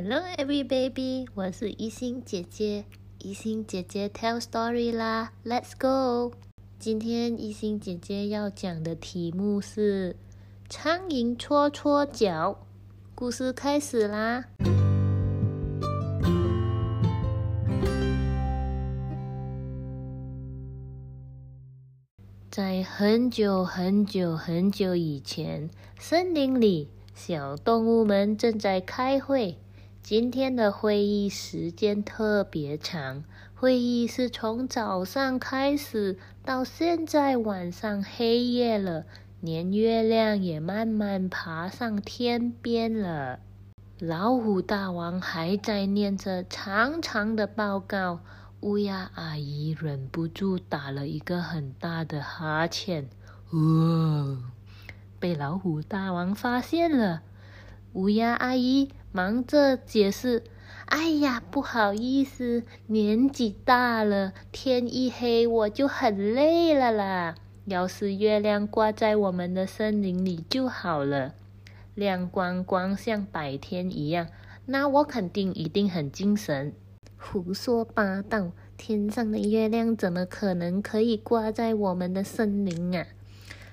Hello, every baby，我是一心姐姐。一心姐姐 tell story 啦，Let's go。今天一心姐姐要讲的题目是苍蝇搓搓脚。故事开始啦。在很久很久很久以前，森林里小动物们正在开会。今天的会议时间特别长，会议是从早上开始，到现在晚上黑夜了，连月亮也慢慢爬上天边了。老虎大王还在念着长长的报告。乌鸦阿姨忍不住打了一个很大的哈欠，哇！被老虎大王发现了。乌鸦阿姨忙着解释：“哎呀，不好意思，年纪大了，天一黑我就很累了啦。要是月亮挂在我们的森林里就好了，亮光光像白天一样，那我肯定一定很精神。”胡说八道！天上的月亮怎么可能可以挂在我们的森林啊？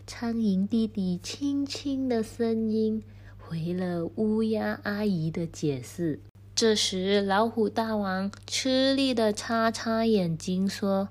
苍蝇弟弟轻轻的声音回了乌鸦阿姨的解释。这时，老虎大王吃力的擦擦眼睛说：“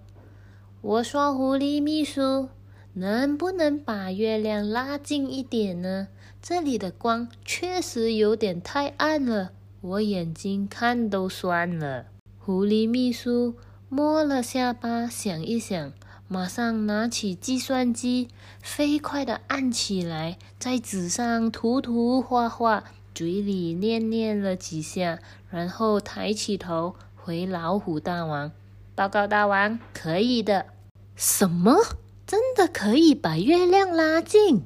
我说，狐狸秘书，能不能把月亮拉近一点呢？这里的光确实有点太暗了，我眼睛看都酸了。”狐狸秘书摸了下巴，想一想，马上拿起计算机，飞快地按起来，在纸上涂涂画画，嘴里念念了几下，然后抬起头回老虎大王报告：“大王，可以的。”什么？真的可以把月亮拉近？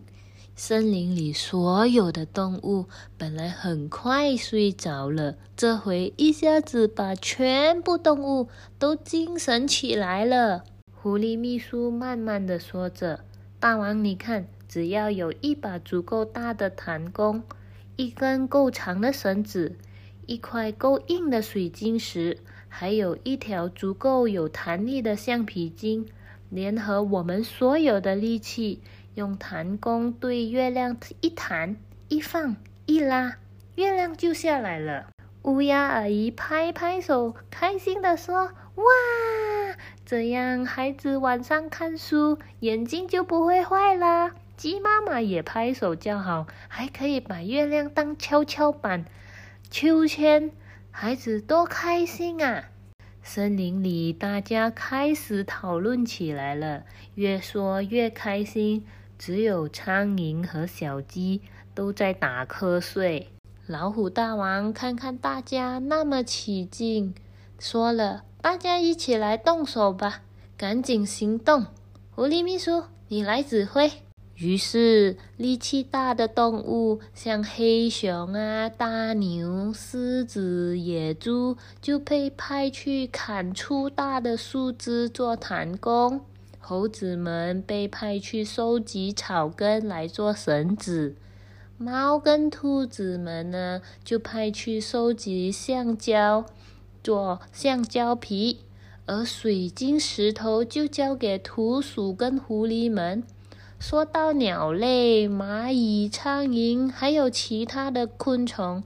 森林里所有的动物本来很快睡着了，这回一下子把全部动物都精神起来了。狐狸秘书慢慢的说着：“大王，你看，只要有一把足够大的弹弓，一根够长的绳子，一块够硬的水晶石，还有一条足够有弹力的橡皮筋，联合我们所有的力气。”用弹弓对月亮一弹一放一拉，月亮就下来了。乌鸦阿姨拍拍手，开心地说：“哇，这样孩子晚上看书眼睛就不会坏啦。”鸡妈妈也拍手叫好，还可以把月亮当跷跷板、秋千，孩子多开心啊！森林里大家开始讨论起来了，越说越开心。只有苍蝇和小鸡都在打瞌睡。老虎大王看看大家那么起劲，说了：“大家一起来动手吧，赶紧行动！”狐狸秘书，你来指挥。于是，力气大的动物，像黑熊啊、大牛、狮子、野猪，就被派去砍粗大的树枝做弹弓。猴子们被派去收集草根来做绳子，猫跟兔子们呢就派去收集橡胶做橡胶皮，而水晶石头就交给土鼠跟狐狸们。说到鸟类，蚂蚁、苍蝇还有其他的昆虫，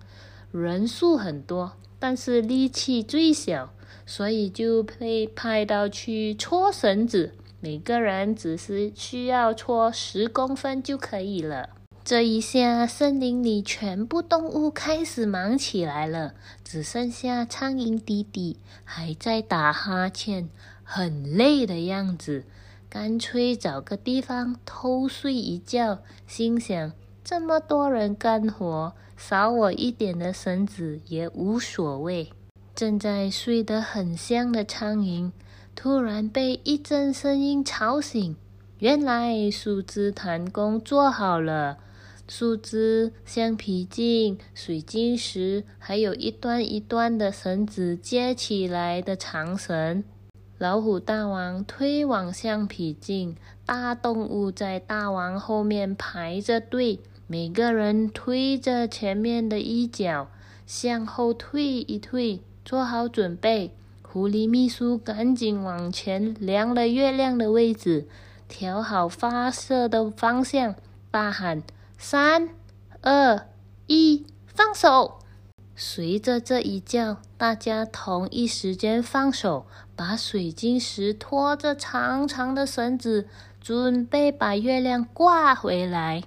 人数很多，但是力气最小，所以就被派到去搓绳子。每个人只是需要搓十公分就可以了。这一下，森林里全部动物开始忙起来了，只剩下苍蝇弟弟还在打哈欠，很累的样子。干脆找个地方偷睡一觉，心想：这么多人干活，少我一点的绳子也无所谓。正在睡得很香的苍蝇。突然被一阵声音吵醒，原来树枝弹弓做好了，树枝、橡皮筋、水晶石，还有一段一段的绳子接起来的长绳。老虎大王推往橡皮筋，大动物在大王后面排着队，每个人推着前面的一角。向后退一退，做好准备。狐狸秘书赶紧往前量了月亮的位置，调好发射的方向，大喊：“三、二、一，放手！”随着这一叫，大家同一时间放手，把水晶石拖着长长的绳子，准备把月亮挂回来。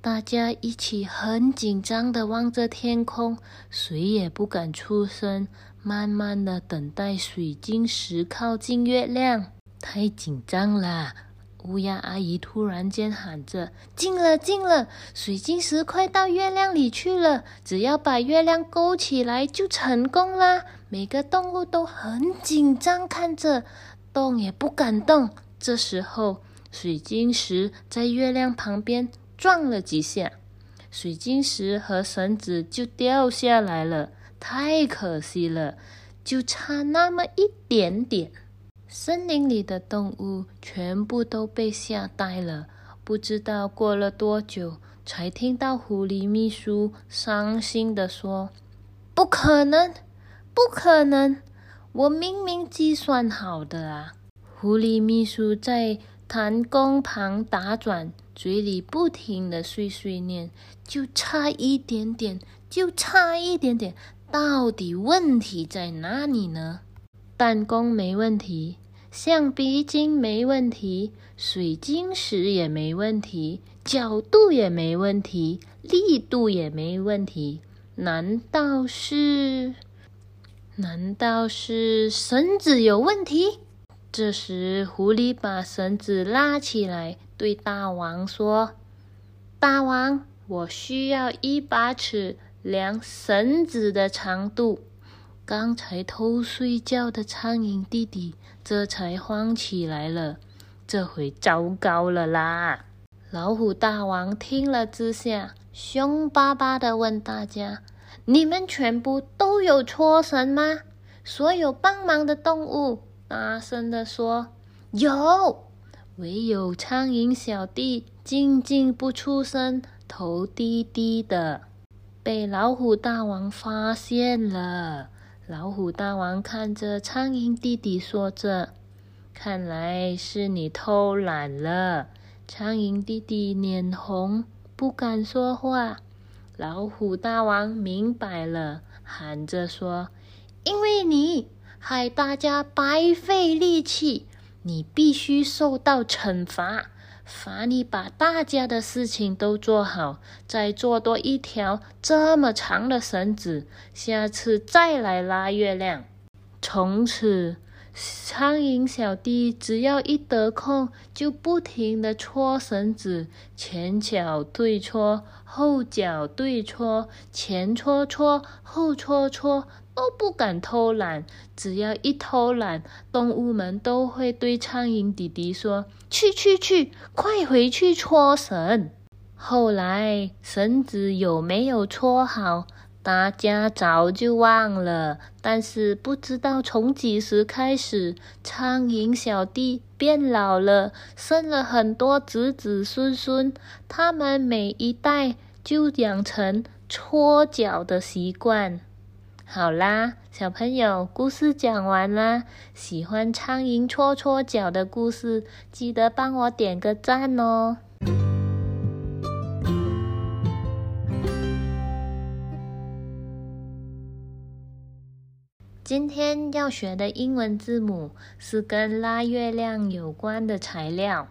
大家一起很紧张的望着天空，谁也不敢出声。慢慢的等待水晶石靠近月亮，太紧张了。乌鸦阿姨突然间喊着：“进了，进了！水晶石快到月亮里去了，只要把月亮勾起来就成功啦！”每个动物都很紧张，看着，动也不敢动。这时候，水晶石在月亮旁边撞了几下，水晶石和绳子就掉下来了。太可惜了，就差那么一点点。森林里的动物全部都被吓呆了，不知道过了多久，才听到狐狸秘书伤心的说：“不可能，不可能！我明明计算好的啊！”狐狸秘书在弹弓旁打转，嘴里不停的碎碎念：“就差一点点，就差一点点。”到底问题在哪里呢？弹弓没问题，橡皮筋没问题，水晶石也没问题，角度也没问题，力度也没问题。难道是？难道是绳子有问题？这时，狐狸把绳子拉起来，对大王说：“大王，我需要一把尺。”量绳子的长度，刚才偷睡觉的苍蝇弟弟这才慌起来了。这回糟糕了啦！老虎大王听了之下，凶巴巴的问大家：“你们全部都有搓绳吗？”所有帮忙的动物大声的说：“有。”唯有苍蝇小弟静静不出声，头低低的。被老虎大王发现了。老虎大王看着苍蝇弟弟，说着：“看来是你偷懒了。”苍蝇弟弟脸红，不敢说话。老虎大王明白了，喊着说：“因为你害大家白费力气，你必须受到惩罚。”罚你把大家的事情都做好，再做多一条这么长的绳子，下次再来拉月亮。从此，苍蝇小弟只要一得空，就不停地搓绳子，前脚对搓，后脚对搓，前搓搓，后搓搓。都不敢偷懒，只要一偷懒，动物们都会对苍蝇弟弟说：“去去去，快回去搓绳。”后来绳子有没有搓好，大家早就忘了。但是不知道从几时开始，苍蝇小弟变老了，生了很多子子孙孙，他们每一代就养成搓脚的习惯。好啦，小朋友，故事讲完啦。喜欢苍蝇搓搓脚的故事，记得帮我点个赞哦。今天要学的英文字母是跟拉月亮有关的材料。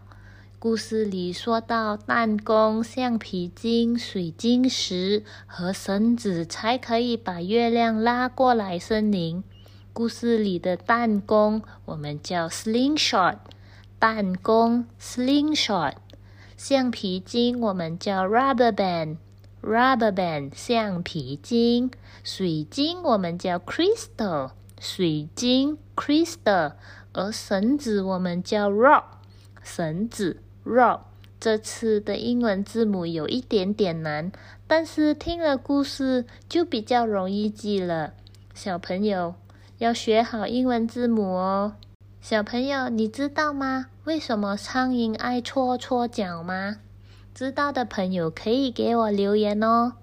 故事里说到，弹弓、橡皮筋、水晶石和绳子才可以把月亮拉过来森林。故事里的弹弓我们叫 slingshot，弹弓 slingshot；橡皮筋我们叫 rubber band，rubber band 橡皮筋；水晶我们叫 crystal，水晶 crystal；而绳子我们叫 rope，绳子。Rock，这次的英文字母有一点点难，但是听了故事就比较容易记了。小朋友要学好英文字母哦。小朋友，你知道吗？为什么苍蝇爱搓搓脚吗？知道的朋友可以给我留言哦。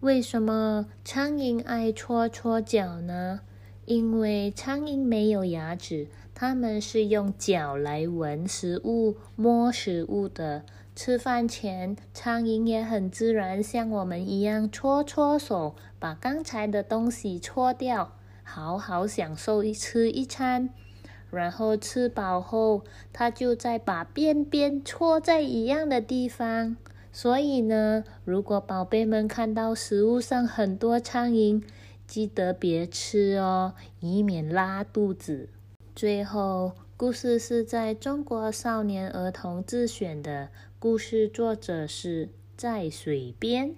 为什么苍蝇爱搓搓脚呢？因为苍蝇没有牙齿，它们是用脚来闻食物、摸食物的。吃饭前，苍蝇也很自然，像我们一样搓搓手，把刚才的东西搓掉，好好享受一吃一餐。然后吃饱后，它就再把便便搓在一样的地方。所以呢，如果宝贝们看到食物上很多苍蝇，记得别吃哦，以免拉肚子。最后，故事是在中国少年儿童自选的，故事作者是在水边。